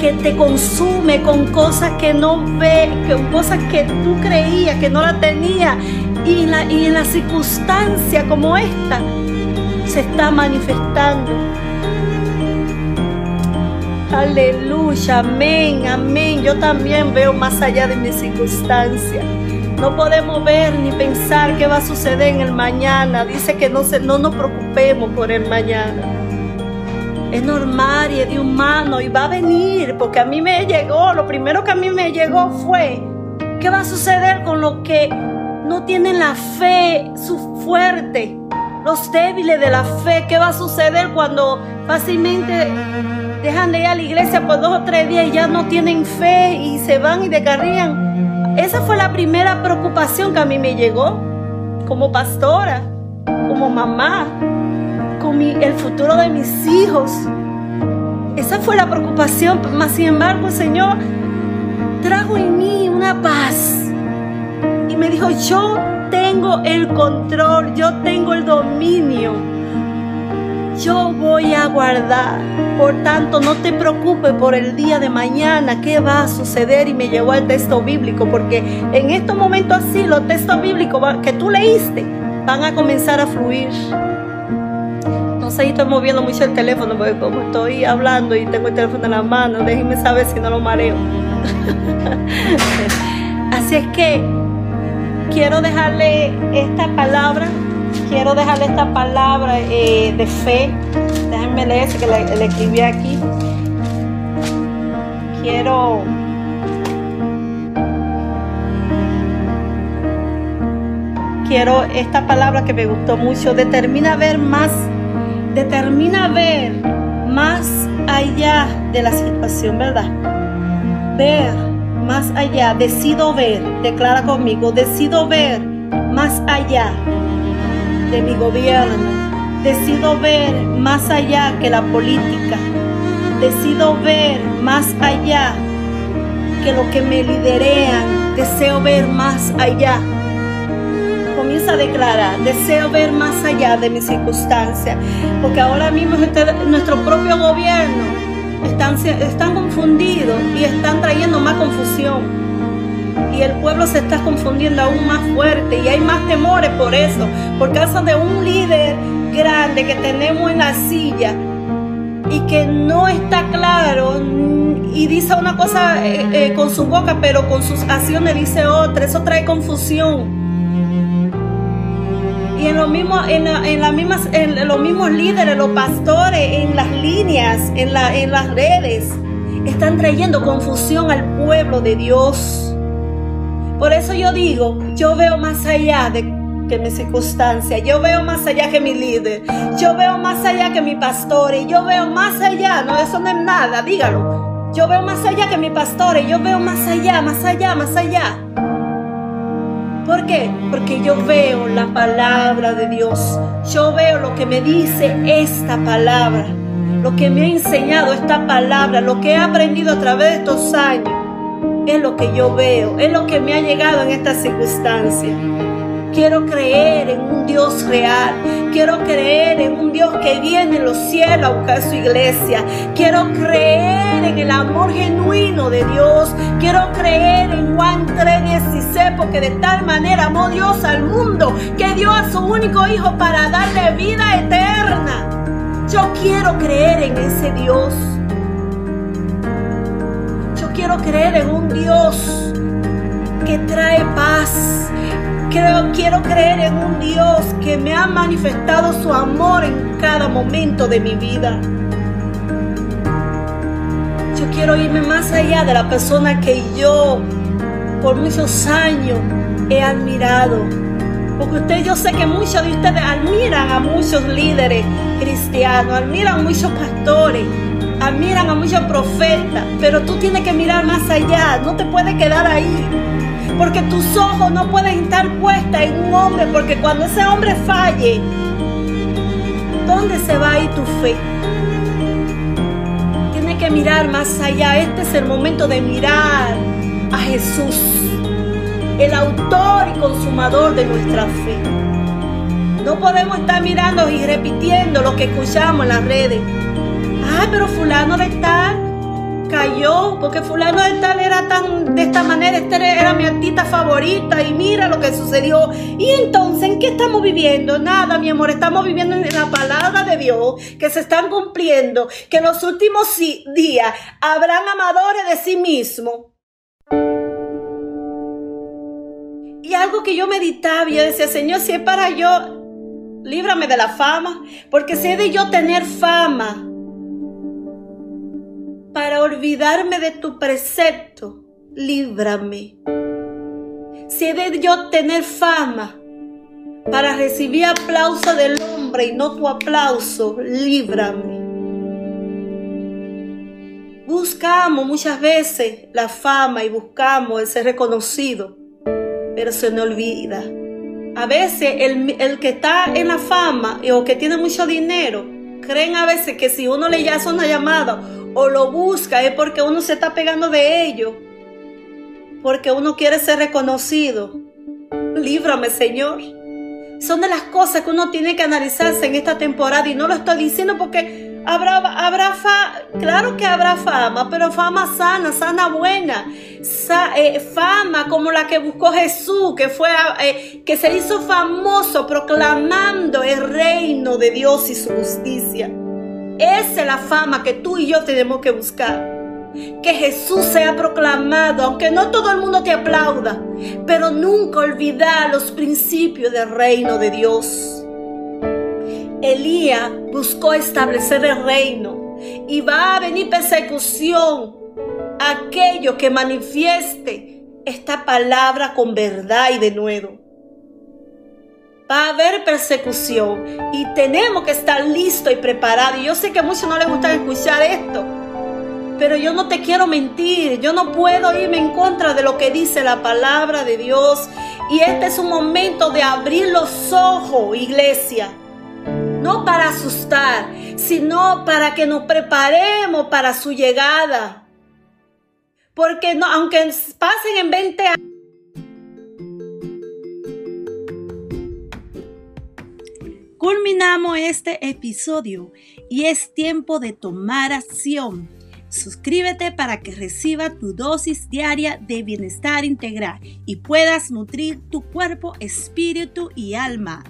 que te consume con cosas que no ve, con cosas que tú creías que no la tenía y en la, y en la circunstancia como esta se está manifestando. Aleluya, amén, amén. Yo también veo más allá de mi circunstancia. No podemos ver ni pensar qué va a suceder en el mañana. Dice que no, se, no nos preocupemos por el mañana. Es normal y es de humano y va a venir, porque a mí me llegó, lo primero que a mí me llegó fue, ¿qué va a suceder con los que no tienen la fe su fuerte? Los débiles de la fe, ¿qué va a suceder cuando fácilmente dejan de ir a la iglesia por dos o tres días y ya no tienen fe y se van y descarrían. Esa fue la primera preocupación que a mí me llegó como pastora, como mamá, el futuro de mis hijos. Esa fue la preocupación, mas sin embargo el Señor trajo en mí una paz y me dijo, yo tengo el control, yo tengo el dominio yo voy a guardar. Por tanto, no te preocupes por el día de mañana, qué va a suceder. Y me llevó al texto bíblico, porque en estos momentos así, los textos bíblicos que tú leíste van a comenzar a fluir. No estoy moviendo mucho el teléfono, porque como estoy hablando y tengo el teléfono en la mano, déjenme saber si no lo mareo. así es que quiero dejarle esta palabra quiero dejarle esta palabra eh, de fe. Déjenme leer que le, escribí aquí. Quiero quiero esta palabra que me gustó mucho. Determina ver más, determina ver más allá de la situación, ¿verdad? Ver más allá, decido ver, declara conmigo, decido ver más allá de mi gobierno. Decido ver más allá que la política. Decido ver más allá que lo que me liderean. Deseo ver más allá. Comienza a declarar, deseo ver más allá de mis circunstancias. Porque ahora mismo este, nuestro propio gobierno están, están confundidos y están trayendo más confusión y el pueblo se está confundiendo aún más fuerte y hay más temores por eso, por causa de un líder grande que tenemos en la silla y que no está claro y dice una cosa eh, eh, con su boca, pero con sus acciones dice otra. Eso trae confusión. Y en, lo mismo, en, en, la mismas, en los mismos líderes, los pastores, en las líneas, en, la, las redes, están trayendo confusión al pueblo de Dios. Por eso yo digo, yo veo más allá de que mi circunstancia, yo veo más allá que mi líder, yo veo más allá que mi pastor, y yo veo más allá, no, eso no es nada, dígalo. Yo veo más allá que mi pastor, y yo veo más allá, más allá, más allá. ¿Por qué? Porque yo veo la palabra de Dios. Yo veo lo que me dice esta palabra. Lo que me ha enseñado esta palabra. Lo que he aprendido a través de estos años es lo que yo veo, es lo que me ha llegado en esta circunstancia. Quiero creer en un Dios real. Quiero creer en un Dios que viene en los cielos a buscar su iglesia. Quiero creer en el amor genuino de Dios. Quiero creer en Juan 3:16 porque de tal manera amó Dios al mundo que dio a su único hijo para darle vida eterna. Yo quiero creer en ese Dios quiero creer en un Dios que trae paz. Quiero creer en un Dios que me ha manifestado su amor en cada momento de mi vida. Yo quiero irme más allá de la persona que yo por muchos años he admirado. Porque usted, yo sé que muchos de ustedes admiran a muchos líderes cristianos, admiran a muchos pastores, admiran a muchos profetas, pero tú tienes que mirar más allá, no te puedes quedar ahí. Porque tus ojos no pueden estar puestas en un hombre, porque cuando ese hombre falle, ¿dónde se va a ir tu fe? Tienes que mirar más allá. Este es el momento de mirar a Jesús, el autor y consumador de nuestra fe. No podemos estar mirando y repitiendo lo que escuchamos en las redes. Ay, pero fulano de tal, cayó, porque fulano de tal era tan de esta manera, esta era mi artista favorita y mira lo que sucedió. Y entonces, ¿en qué estamos viviendo? Nada, mi amor, estamos viviendo en la palabra de Dios, que se están cumpliendo, que en los últimos días habrán amadores de sí mismos. Y algo que yo meditaba, yo decía, Señor, si es para yo, líbrame de la fama, porque si he de yo tener fama, olvidarme de tu precepto, líbrame. Si he de yo tener fama para recibir aplauso del hombre y no tu aplauso, líbrame. Buscamos muchas veces la fama y buscamos el ser reconocido, pero se nos olvida. A veces el, el que está en la fama o que tiene mucho dinero, creen a veces que si uno le hace una llamada o lo busca es porque uno se está pegando de ello, porque uno quiere ser reconocido. Líbrame, Señor. Son de las cosas que uno tiene que analizarse en esta temporada y no lo estoy diciendo porque habrá, habrá claro que habrá fama, pero fama sana, sana buena, eh, fama como la que buscó Jesús, que fue, eh, que se hizo famoso proclamando el reino de Dios y su justicia. Esa es la fama que tú y yo tenemos que buscar. Que Jesús sea proclamado, aunque no todo el mundo te aplauda, pero nunca olvidar los principios del reino de Dios. Elías buscó establecer el reino y va a venir persecución a aquello que manifieste esta palabra con verdad y de nuevo va a haber persecución y tenemos que estar listos y preparados. Y yo sé que a muchos no les gusta escuchar esto, pero yo no te quiero mentir, yo no puedo irme en contra de lo que dice la palabra de Dios. Y este es un momento de abrir los ojos, iglesia. No para asustar, sino para que nos preparemos para su llegada. Porque aunque pasen en 20 años, Culminamos este episodio y es tiempo de tomar acción. Suscríbete para que reciba tu dosis diaria de bienestar integral y puedas nutrir tu cuerpo, espíritu y alma.